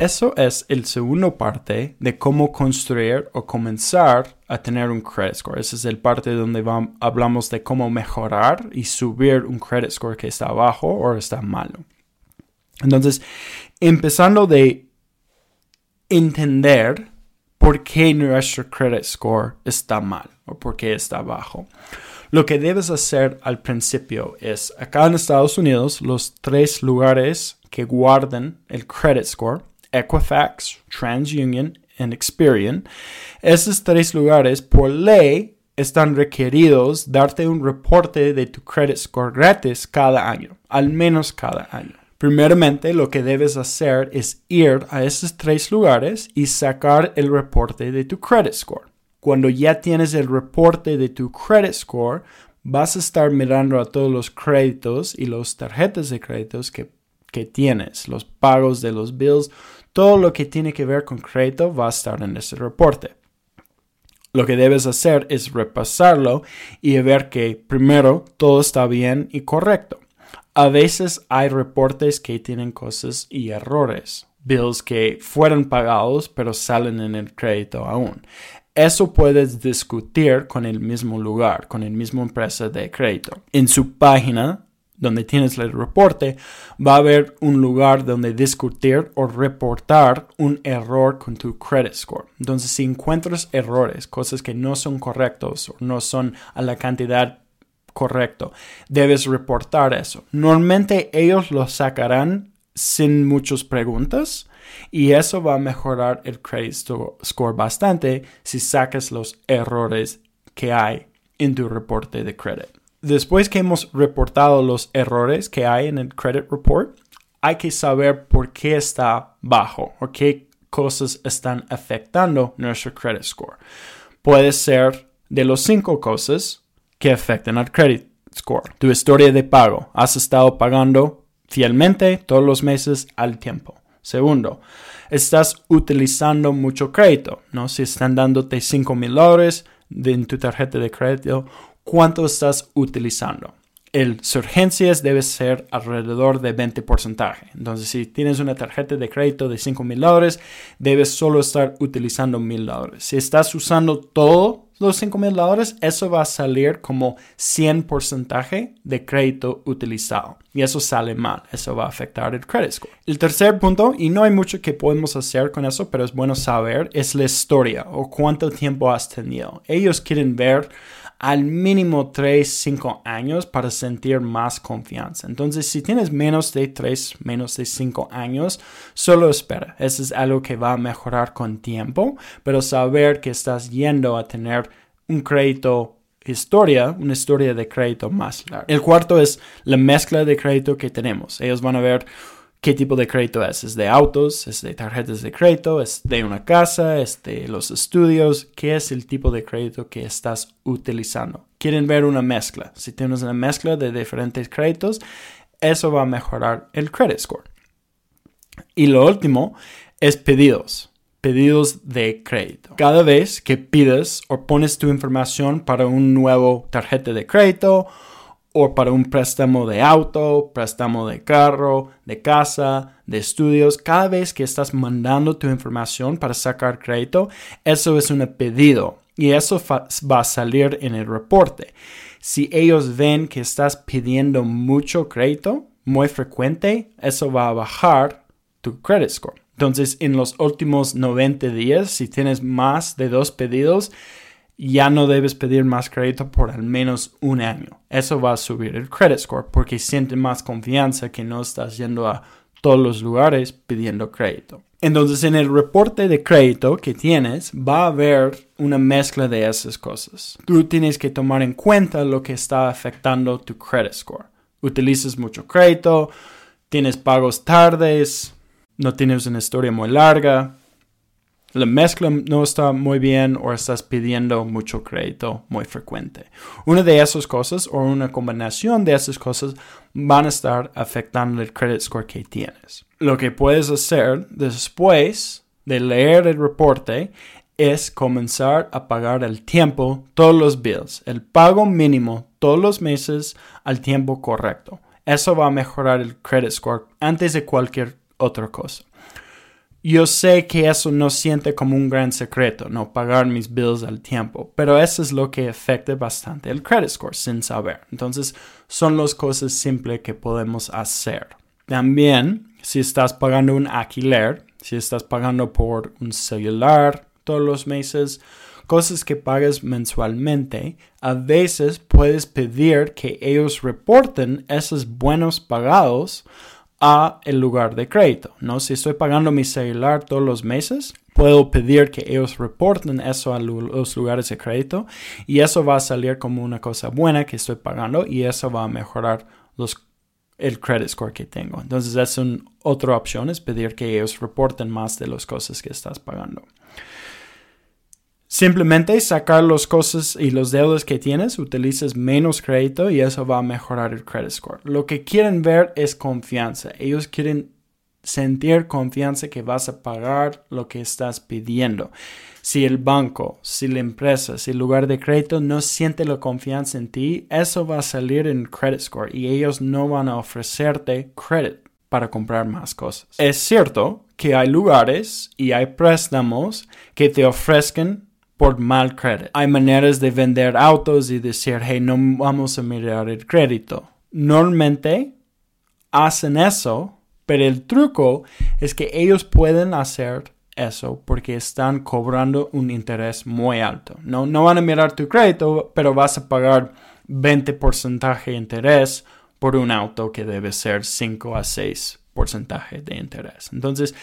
eso es el segundo parte de cómo construir o comenzar a tener un credit score. Esa es el parte donde hablamos de cómo mejorar y subir un credit score que está bajo o está malo. Entonces, empezando de entender por qué nuestro credit score está mal o por qué está bajo. Lo que debes hacer al principio es, acá en Estados Unidos, los tres lugares que guardan el credit score, Equifax, TransUnion y Experian, esos tres lugares por ley están requeridos darte un reporte de tu credit score gratis cada año, al menos cada año. Primeramente, lo que debes hacer es ir a esos tres lugares y sacar el reporte de tu credit score. Cuando ya tienes el reporte de tu credit score, vas a estar mirando a todos los créditos y las tarjetas de créditos que, que tienes, los pagos de los bills, todo lo que tiene que ver con crédito va a estar en ese reporte. Lo que debes hacer es repasarlo y ver que primero todo está bien y correcto. A veces hay reportes que tienen cosas y errores, bills que fueron pagados pero salen en el crédito aún. Eso puedes discutir con el mismo lugar, con el mismo empresa de crédito. En su página donde tienes el reporte, va a haber un lugar donde discutir o reportar un error con tu credit score. Entonces, si encuentras errores, cosas que no son correctos o no son a la cantidad correcta, debes reportar eso. Normalmente ellos lo sacarán sin muchas preguntas y eso va a mejorar el credit score bastante si sacas los errores que hay en tu reporte de credit. Después que hemos reportado los errores que hay en el credit report, hay que saber por qué está bajo o qué cosas están afectando nuestro credit score. Puede ser de los cinco cosas que afectan al credit score. Tu historia de pago. Has estado pagando fielmente todos los meses al tiempo. Segundo, estás utilizando mucho crédito, ¿no? Si están dándote 5 mil dólares en tu tarjeta de crédito, ¿cuánto estás utilizando? El surgencias debe ser alrededor de 20%. Entonces, si tienes una tarjeta de crédito de 5 mil dólares, debes solo estar utilizando mil dólares. Si estás usando todo los 5 mil dólares, eso va a salir como 100% de crédito utilizado. Y eso sale mal, eso va a afectar el credit score. El tercer punto, y no hay mucho que podemos hacer con eso, pero es bueno saber, es la historia o cuánto tiempo has tenido. Ellos quieren ver al mínimo 3, 5 años para sentir más confianza. Entonces, si tienes menos de 3, menos de 5 años, solo espera. Eso es algo que va a mejorar con tiempo, pero saber que estás yendo a tener un crédito historia, una historia de crédito más larga. El cuarto es la mezcla de crédito que tenemos. Ellos van a ver qué tipo de crédito es. ¿Es de autos? ¿Es de tarjetas de crédito? ¿Es de una casa? ¿Es de los estudios? ¿Qué es el tipo de crédito que estás utilizando? Quieren ver una mezcla. Si tienes una mezcla de diferentes créditos, eso va a mejorar el credit score. Y lo último es pedidos. Pedidos de crédito. Cada vez que pides o pones tu información para un nuevo tarjeta de crédito o para un préstamo de auto, préstamo de carro, de casa, de estudios, cada vez que estás mandando tu información para sacar crédito, eso es un pedido y eso va a salir en el reporte. Si ellos ven que estás pidiendo mucho crédito, muy frecuente, eso va a bajar tu credit score. Entonces, en los últimos 90 días, si tienes más de dos pedidos, ya no debes pedir más crédito por al menos un año. Eso va a subir el credit score porque siente más confianza que no estás yendo a todos los lugares pidiendo crédito. Entonces en el reporte de crédito que tienes va a haber una mezcla de esas cosas. Tú tienes que tomar en cuenta lo que está afectando tu credit score. Utilizas mucho crédito, tienes pagos tardes, no tienes una historia muy larga, la mezcla no está muy bien o estás pidiendo mucho crédito muy frecuente. Una de esas cosas o una combinación de esas cosas van a estar afectando el credit score que tienes. Lo que puedes hacer después de leer el reporte es comenzar a pagar al tiempo todos los bills, el pago mínimo todos los meses al tiempo correcto. Eso va a mejorar el credit score antes de cualquier otra cosa. Yo sé que eso no siente como un gran secreto, no pagar mis bills al tiempo, pero eso es lo que afecta bastante el credit score sin saber. Entonces, son las cosas simples que podemos hacer. También, si estás pagando un alquiler, si estás pagando por un celular todos los meses, cosas que pagas mensualmente, a veces puedes pedir que ellos reporten esos buenos pagados a el lugar de crédito, ¿no? Si estoy pagando mi celular todos los meses, puedo pedir que ellos reporten eso a los lugares de crédito y eso va a salir como una cosa buena que estoy pagando y eso va a mejorar el credit score que tengo. Entonces, es una otra opción, es pedir que ellos reporten más de las cosas que estás pagando. Simplemente sacar las cosas y los deudas que tienes, utilizas menos crédito y eso va a mejorar el credit score. Lo que quieren ver es confianza. Ellos quieren sentir confianza que vas a pagar lo que estás pidiendo. Si el banco, si la empresa, si el lugar de crédito no siente la confianza en ti, eso va a salir en credit score y ellos no van a ofrecerte credit para comprar más cosas. Es cierto que hay lugares y hay préstamos que te ofrezcan por mal crédito. Hay maneras de vender autos y decir, hey, no vamos a mirar el crédito. Normalmente hacen eso, pero el truco es que ellos pueden hacer eso porque están cobrando un interés muy alto. No, no van a mirar tu crédito, pero vas a pagar 20% de interés por un auto que debe ser 5 a 6% de interés. Entonces,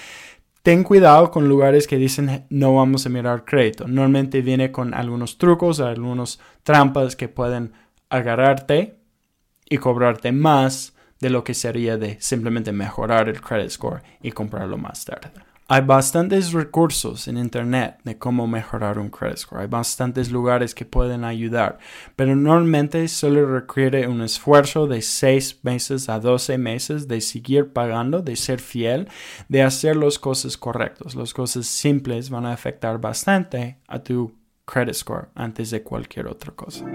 Ten cuidado con lugares que dicen no vamos a mirar crédito. Normalmente viene con algunos trucos, algunos trampas que pueden agarrarte y cobrarte más de lo que sería de simplemente mejorar el credit score y comprarlo más tarde. Hay bastantes recursos en Internet de cómo mejorar un credit score. Hay bastantes lugares que pueden ayudar, pero normalmente solo requiere un esfuerzo de 6 meses a 12 meses de seguir pagando, de ser fiel, de hacer las cosas correctas. Las cosas simples van a afectar bastante a tu credit score antes de cualquier otra cosa.